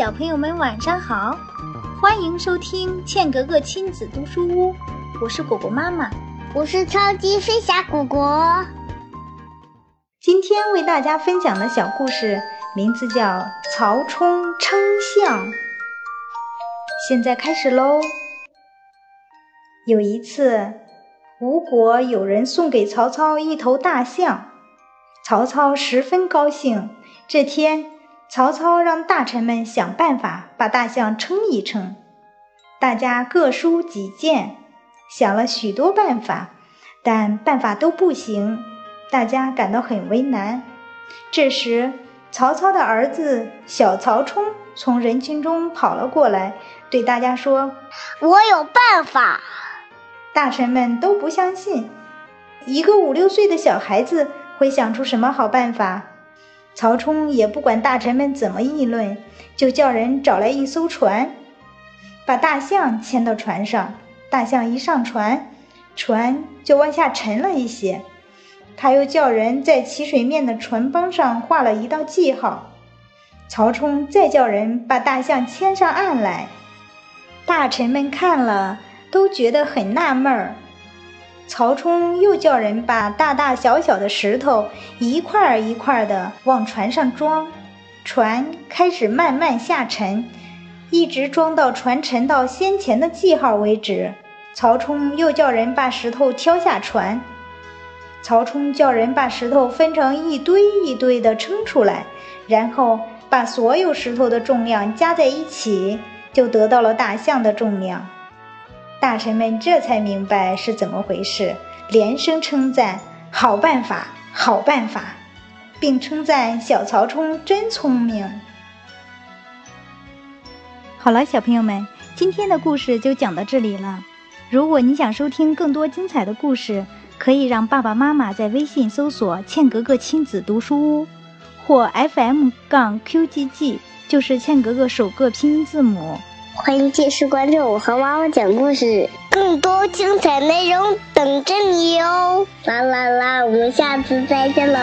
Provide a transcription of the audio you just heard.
小朋友们晚上好，欢迎收听茜格格亲子读书屋，我是果果妈妈，我是超级飞侠果果。今天为大家分享的小故事名字叫《曹冲称象》。现在开始喽。有一次，吴国有人送给曹操一头大象，曹操十分高兴。这天。曹操让大臣们想办法把大象称一称，大家各抒己见，想了许多办法，但办法都不行，大家感到很为难。这时，曹操的儿子小曹冲从人群中跑了过来，对大家说：“我有办法。”大臣们都不相信，一个五六岁的小孩子会想出什么好办法？曹冲也不管大臣们怎么议论，就叫人找来一艘船，把大象牵到船上。大象一上船，船就往下沉了一些。他又叫人在起水面的船帮上画了一道记号。曹冲再叫人把大象牵上岸来。大臣们看了，都觉得很纳闷儿。曹冲又叫人把大大小小的石头一块儿一块儿的往船上装，船开始慢慢下沉，一直装到船沉到先前的记号为止。曹冲又叫人把石头挑下船，曹冲叫人把石头分成一堆一堆的称出来，然后把所有石头的重量加在一起，就得到了大象的重量。大臣们这才明白是怎么回事，连声称赞：“好办法，好办法！”并称赞小曹冲真聪明。好了，小朋友们，今天的故事就讲到这里了。如果你想收听更多精彩的故事，可以让爸爸妈妈在微信搜索“茜格格亲子读书屋”或 FM 杠 QGG，就是茜格格首个拼音字母。欢迎继续关注我和妈妈讲故事，更多精彩内容等着你哦！啦啦啦，我们下次再见喽！